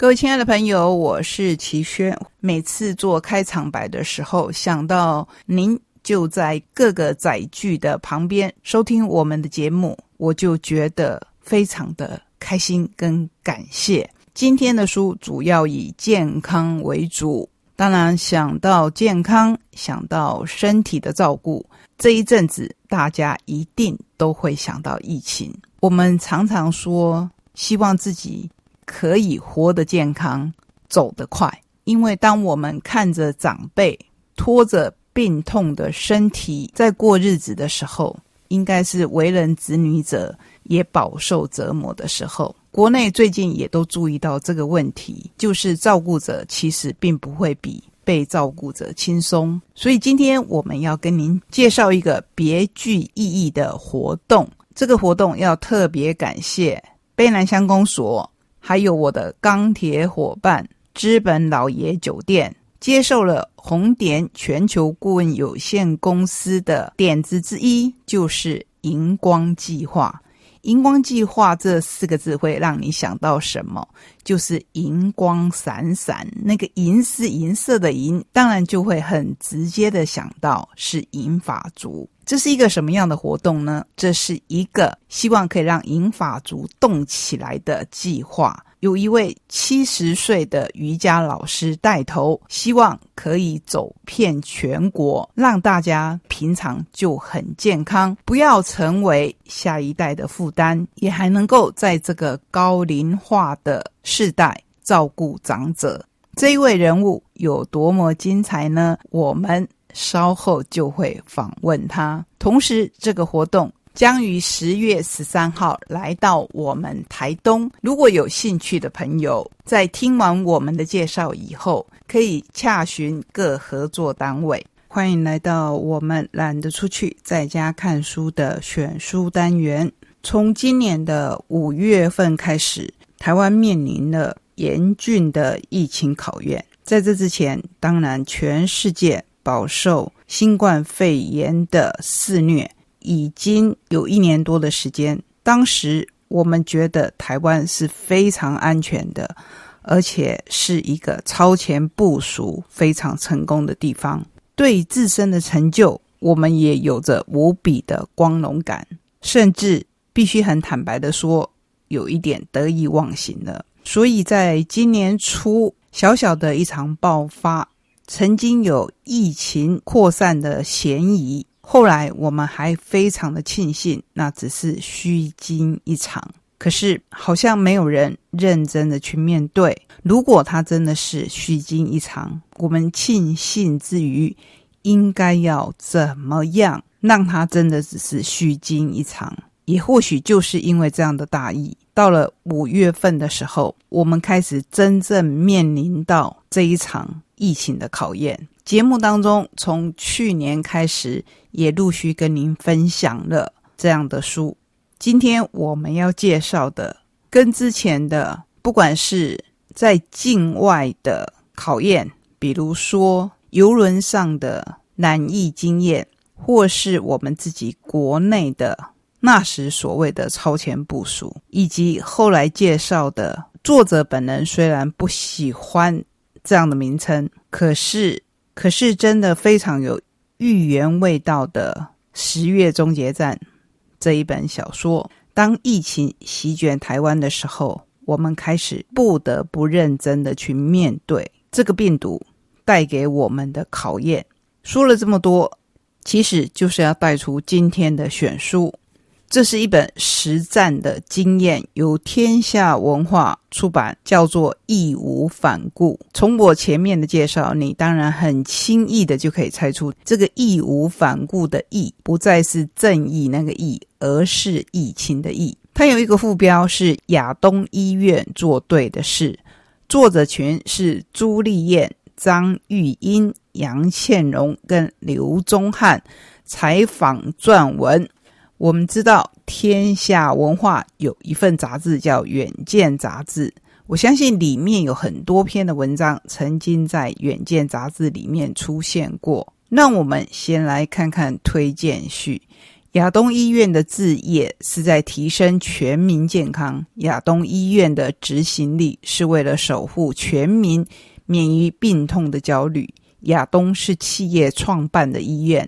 各位亲爱的朋友，我是齐轩。每次做开场白的时候，想到您就在各个载具的旁边收听我们的节目，我就觉得非常的开心跟感谢。今天的书主要以健康为主，当然想到健康，想到身体的照顾，这一阵子大家一定都会想到疫情。我们常常说，希望自己。可以活得健康，走得快。因为当我们看着长辈拖着病痛的身体在过日子的时候，应该是为人子女者也饱受折磨的时候。国内最近也都注意到这个问题，就是照顾者其实并不会比被照顾者轻松。所以今天我们要跟您介绍一个别具意义的活动。这个活动要特别感谢卑南乡公所。还有我的钢铁伙伴资本老爷酒店接受了红点全球顾问有限公司的点子之一，就是荧光计划。荧光计划这四个字会让你想到什么？就是银光闪闪，那个银是银色的银，当然就会很直接的想到是银发族。这是一个什么样的活动呢？这是一个希望可以让银发族动起来的计划。有一位七十岁的瑜伽老师带头，希望可以走遍全国，让大家平常就很健康，不要成为下一代的负担，也还能够在这个高龄化的世代照顾长者。这一位人物有多么精彩呢？我们稍后就会访问他。同时，这个活动。将于十月十三号来到我们台东。如果有兴趣的朋友，在听完我们的介绍以后，可以洽询各合作单位。欢迎来到我们懒得出去，在家看书的选书单元。从今年的五月份开始，台湾面临了严峻的疫情考验。在这之前，当然全世界饱受新冠肺炎的肆虐。已经有一年多的时间，当时我们觉得台湾是非常安全的，而且是一个超前部署非常成功的地方。对自身的成就，我们也有着无比的光荣感，甚至必须很坦白的说，有一点得意忘形了。所以在今年初，小小的一场爆发，曾经有疫情扩散的嫌疑。后来我们还非常的庆幸，那只是虚惊一场。可是好像没有人认真的去面对。如果他真的是虚惊一场，我们庆幸之余，应该要怎么样让他真的只是虚惊一场？也或许就是因为这样的大意，到了五月份的时候，我们开始真正面临到这一场疫情的考验。节目当中，从去年开始也陆续跟您分享了这样的书。今天我们要介绍的，跟之前的不管是在境外的考验，比如说游轮上的难易经验，或是我们自己国内的那时所谓的超前部署，以及后来介绍的作者本人虽然不喜欢这样的名称，可是。可是，真的非常有寓言味道的《十月终结战》这一本小说。当疫情席卷台湾的时候，我们开始不得不认真的去面对这个病毒带给我们的考验。说了这么多，其实就是要带出今天的选书。这是一本实战的经验，由天下文化出版，叫做《义无反顾》。从我前面的介绍，你当然很轻易的就可以猜出，这个“义无反顾”的“义”不再是正义那个“义”，而是疫情的“义”。它有一个副标是“亚东医院做对的事”，作者群是朱丽燕、张玉英、杨倩荣跟刘宗翰，采访撰文。我们知道天下文化有一份杂志叫《远见》杂志，我相信里面有很多篇的文章曾经在《远见》杂志里面出现过。那我们先来看看推荐序，《亚东医院的置业是在提升全民健康。亚东医院的执行力是为了守护全民免于病痛的焦虑。亚东是企业创办的医院。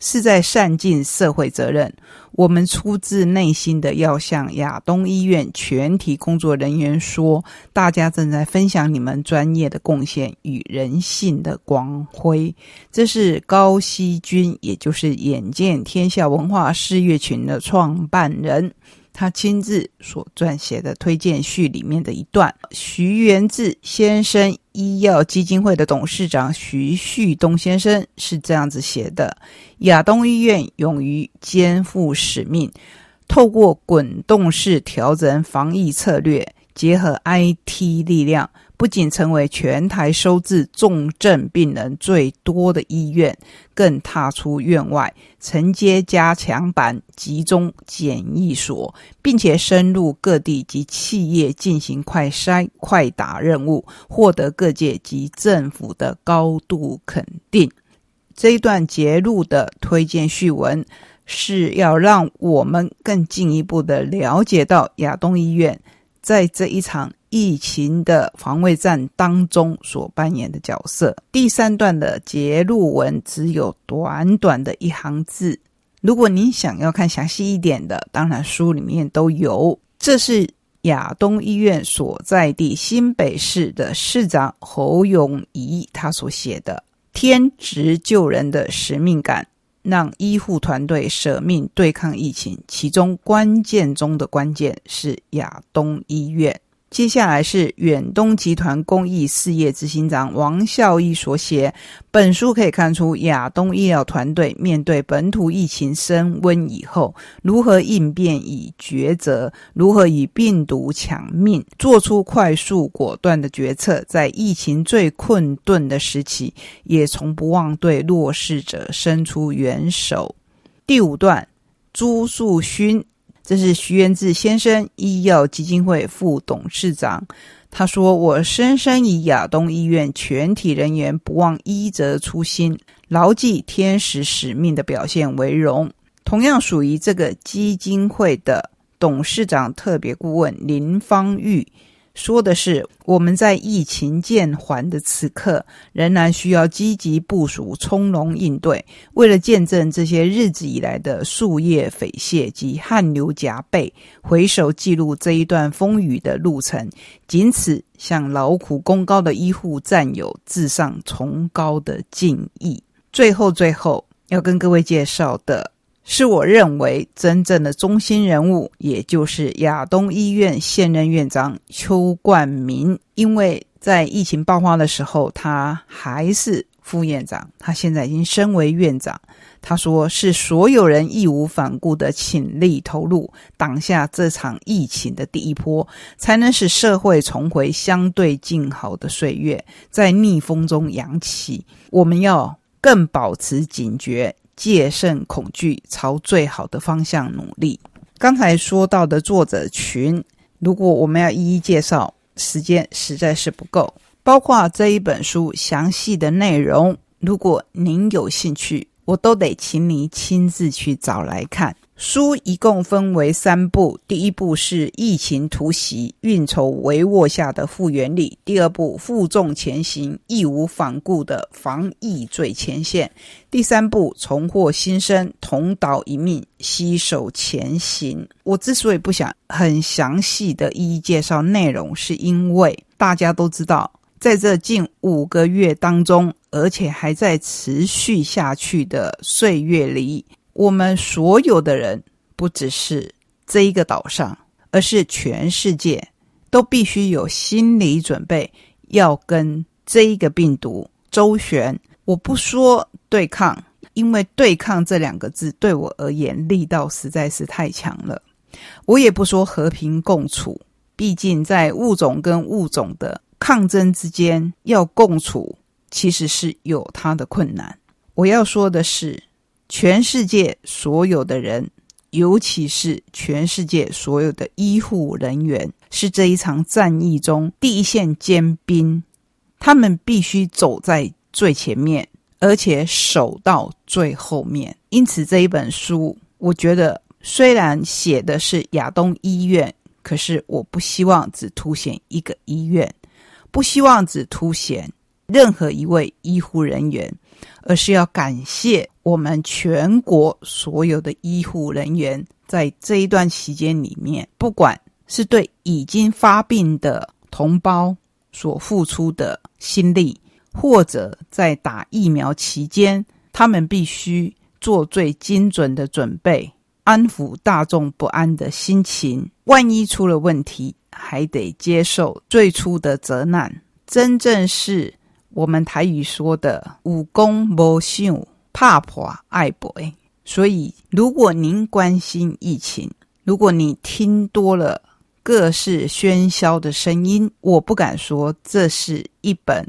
是在善尽社会责任。我们出自内心的要向亚东医院全体工作人员说：大家正在分享你们专业的贡献与人性的光辉。这是高希君，也就是眼见天下文化事业群的创办人。他亲自所撰写的推荐序里面的一段，徐元志先生医药基金会的董事长徐旭东先生是这样子写的：亚东医院勇于肩负使命，透过滚动式调整防疫策略，结合 IT 力量。不仅成为全台收治重症病人最多的医院，更踏出院外，承接加强版集中检疫所，并且深入各地及企业进行快筛快打任务，获得各界及政府的高度肯定。这一段节录的推荐序文，是要让我们更进一步的了解到亚东医院在这一场。疫情的防卫战当中所扮演的角色。第三段的结录文只有短短的一行字。如果您想要看详细一点的，当然书里面都有。这是亚东医院所在地新北市的市长侯永仪他所写的“天职救人的使命感”，让医护团队舍命对抗疫情。其中关键中的关键是亚东医院。接下来是远东集团公益事业执行长王孝义所写。本书可以看出，亚东医疗团队面对本土疫情升温以后，如何应变与抉择，如何与病毒抢命，做出快速果断的决策，在疫情最困顿的时期，也从不忘对弱势者伸出援手。第五段，朱树勋。这是徐元志先生，医药基金会副董事长。他说：“我深深以亚东医院全体人员不忘医者初心、牢记天使使命的表现为荣。”同样属于这个基金会的董事长特别顾问林芳玉。说的是，我们在疫情渐缓的此刻，仍然需要积极部署、从容应对。为了见证这些日子以来的树叶飞泻及汗流浃背，回首记录这一段风雨的路程，仅此向劳苦功高的医护战友致上崇高的敬意。最后，最后要跟各位介绍的。是我认为真正的中心人物，也就是亚东医院现任院长邱冠明。因为在疫情爆发的时候，他还是副院长，他现在已经升为院长。他说：“是所有人义无反顾的倾力投入，挡下这场疫情的第一波，才能使社会重回相对静好的岁月，在逆风中扬起。我们要更保持警觉。”戒慎恐惧，朝最好的方向努力。刚才说到的作者群，如果我们要一一介绍，时间实在是不够。包括这一本书详细的内容，如果您有兴趣，我都得请你亲自去找来看。书一共分为三部，第一部是疫情突袭、运筹帷幄下的复原力；第二部负重前行、义无反顾的防疫最前线；第三部重获新生、同岛一命、携手前行。我之所以不想很详细的一一介绍内容，是因为大家都知道，在这近五个月当中，而且还在持续下去的岁月里。我们所有的人，不只是这一个岛上，而是全世界，都必须有心理准备，要跟这一个病毒周旋。我不说对抗，因为对抗这两个字对我而言力道实在是太强了。我也不说和平共处，毕竟在物种跟物种的抗争之间，要共处其实是有它的困难。我要说的是。全世界所有的人，尤其是全世界所有的医护人员，是这一场战役中第一线尖兵。他们必须走在最前面，而且守到最后面。因此，这一本书我觉得虽然写的是亚东医院，可是我不希望只凸显一个医院，不希望只凸显任何一位医护人员，而是要感谢我们全国所有的医护人员，在这一段期间里面，不管是对已经发病的同胞所付出的心力，或者在打疫苗期间，他们必须做最精准的准备，安抚大众不安的心情。万一出了问题，还得接受最初的责难。真正是我们台语说的“武功无想怕破爱博”。所以，如果您关心疫情，如果你听多了。各式喧嚣的声音，我不敢说这是一本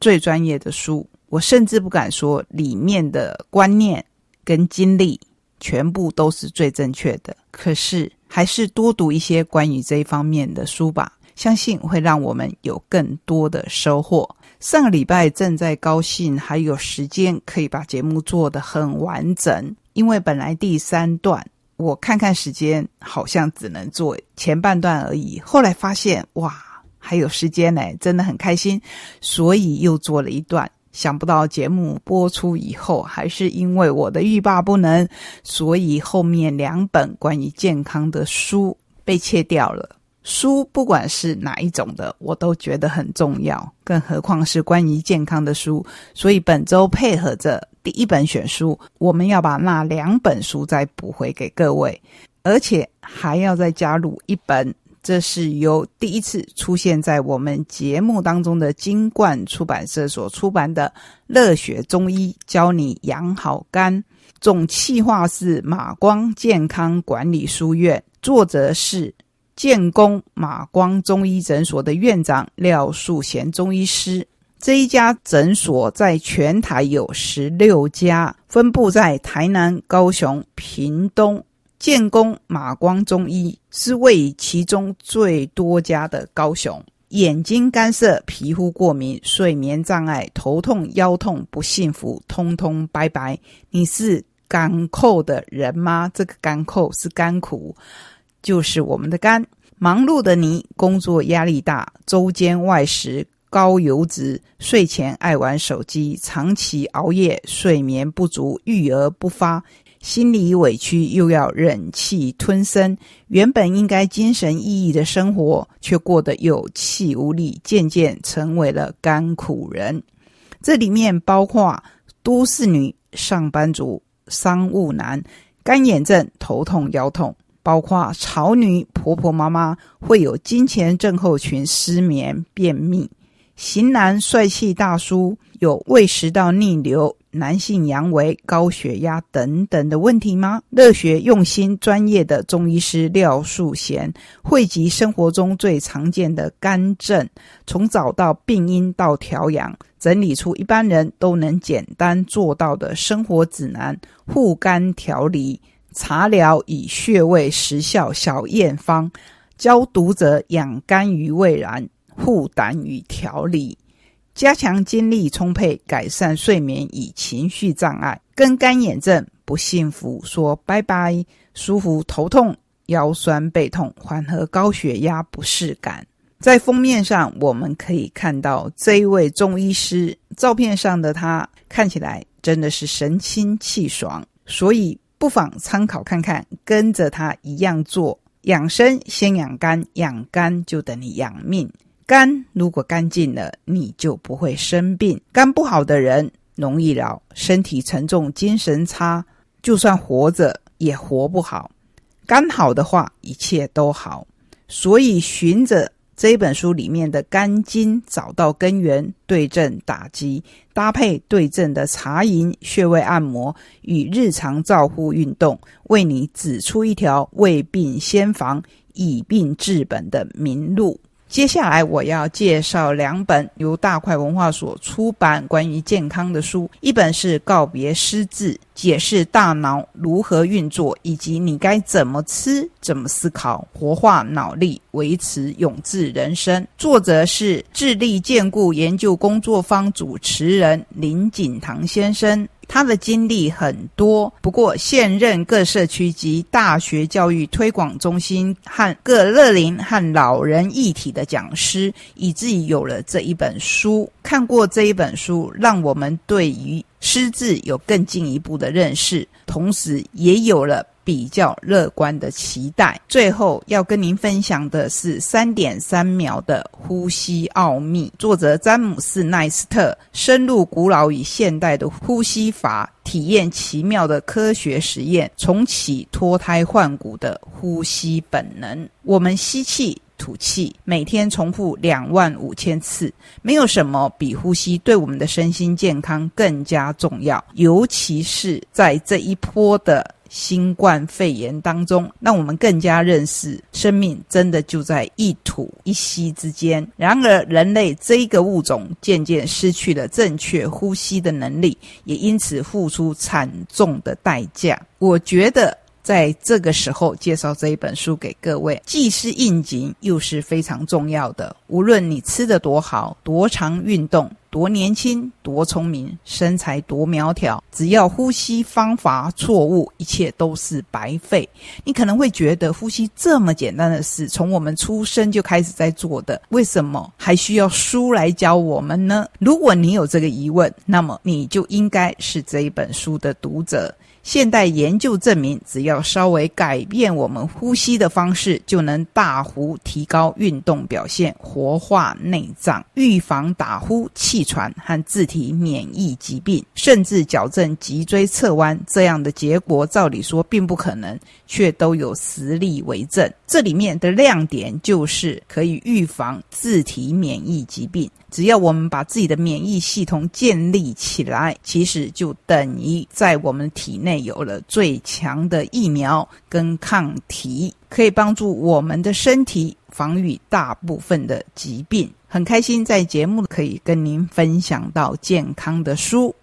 最专业的书，我甚至不敢说里面的观念跟经历全部都是最正确的。可是，还是多读一些关于这一方面的书吧，相信会让我们有更多的收获。上个礼拜正在高兴，还有时间可以把节目做得很完整，因为本来第三段。我看看时间，好像只能做前半段而已。后来发现，哇，还有时间呢，真的很开心，所以又做了一段。想不到节目播出以后，还是因为我的欲罢不能，所以后面两本关于健康的书被切掉了。书不管是哪一种的，我都觉得很重要，更何况是关于健康的书。所以本周配合着。第一本选书，我们要把那两本书再补回给各位，而且还要再加入一本，这是由第一次出现在我们节目当中的金冠出版社所出版的《热血中医教你养好肝》，总企划是马光健康管理书院，作者是建工马光中医诊所的院长廖树贤中医师。这一家诊所在全台有十六家，分布在台南、高雄、屏东。建工马光中医是位其中最多家的高雄。眼睛干涩、皮肤过敏、睡眠障碍、头痛、腰痛、不幸福，通通拜拜。你是干扣的人吗？这个干扣是甘苦，就是我们的肝。忙碌的你，工作压力大，周间外食。高油脂，睡前爱玩手机，长期熬夜，睡眠不足，育儿不发，心里委屈又要忍气吞声。原本应该精神奕奕的生活，却过得有气无力，渐渐成为了甘苦人。这里面包括都市女、上班族、商务男、干眼症、头痛、腰痛，包括潮女、婆婆妈妈会有金钱症候群、失眠、便秘。型男帅气大叔有胃食道逆流、男性阳痿、高血压等等的问题吗？热血用心专业的中医师廖树贤汇集生活中最常见的肝症，从找到病因到调养，整理出一般人都能简单做到的生活指南、护肝调理、茶疗以穴位实效小验方，教读者养肝于未然。护胆与调理，加强精力充沛，改善睡眠与情绪障碍，跟干眼症不幸福说拜拜，舒服头痛、腰酸背痛，缓和高血压不适感。在封面上，我们可以看到这一位中医师，照片上的他看起来真的是神清气爽，所以不妨参考看看，跟着他一样做。养生先养肝，养肝就等于养命。肝如果干净了，你就不会生病。肝不好的人容易老，身体沉重，精神差，就算活着也活不好。肝好的话，一切都好。所以，循着这本书里面的肝经，找到根源，对症打击，搭配对症的茶饮、穴位按摩与日常照护运动，为你指出一条未病先防、以病治本的明路。接下来我要介绍两本由大块文化所出版关于健康的书，一本是《告别失智》，解释大脑如何运作，以及你该怎么吃、怎么思考，活化脑力，维持永志人生。作者是智力健固研究工作坊主持人林景堂先生。他的经历很多，不过现任各社区及大学教育推广中心和各乐龄和老人一体的讲师，以至于有了这一本书。看过这一本书，让我们对于失智有更进一步的认识，同时也有了。比较乐观的期待。最后要跟您分享的是三点三秒的呼吸奥秘。作者詹姆斯·奈斯特深入古老与现代的呼吸法，体验奇妙的科学实验，重启脱胎换骨的呼吸本能。我们吸气。吐气，每天重复两万五千次，没有什么比呼吸对我们的身心健康更加重要。尤其是在这一波的新冠肺炎当中，让我们更加认识生命真的就在一吐一吸之间。然而，人类这一个物种渐渐失去了正确呼吸的能力，也因此付出惨重的代价。我觉得。在这个时候介绍这一本书给各位，既是应景，又是非常重要的。无论你吃的多好，多常运动，多年轻，多聪明，身材多苗条，只要呼吸方法错误，一切都是白费。你可能会觉得，呼吸这么简单的事，从我们出生就开始在做的，为什么还需要书来教我们呢？如果你有这个疑问，那么你就应该是这一本书的读者。现代研究证明，只要稍微改变我们呼吸的方式，就能大幅提高运动表现、活化内脏、预防打呼、气喘和自体免疫疾病，甚至矫正脊椎侧弯。这样的结果，照理说并不可能，却都有实例为证。这里面的亮点就是可以预防自体免疫疾病。只要我们把自己的免疫系统建立起来，其实就等于在我们体内有了最强的疫苗跟抗体，可以帮助我们的身体防御大部分的疾病。很开心在节目可以跟您分享到健康的书。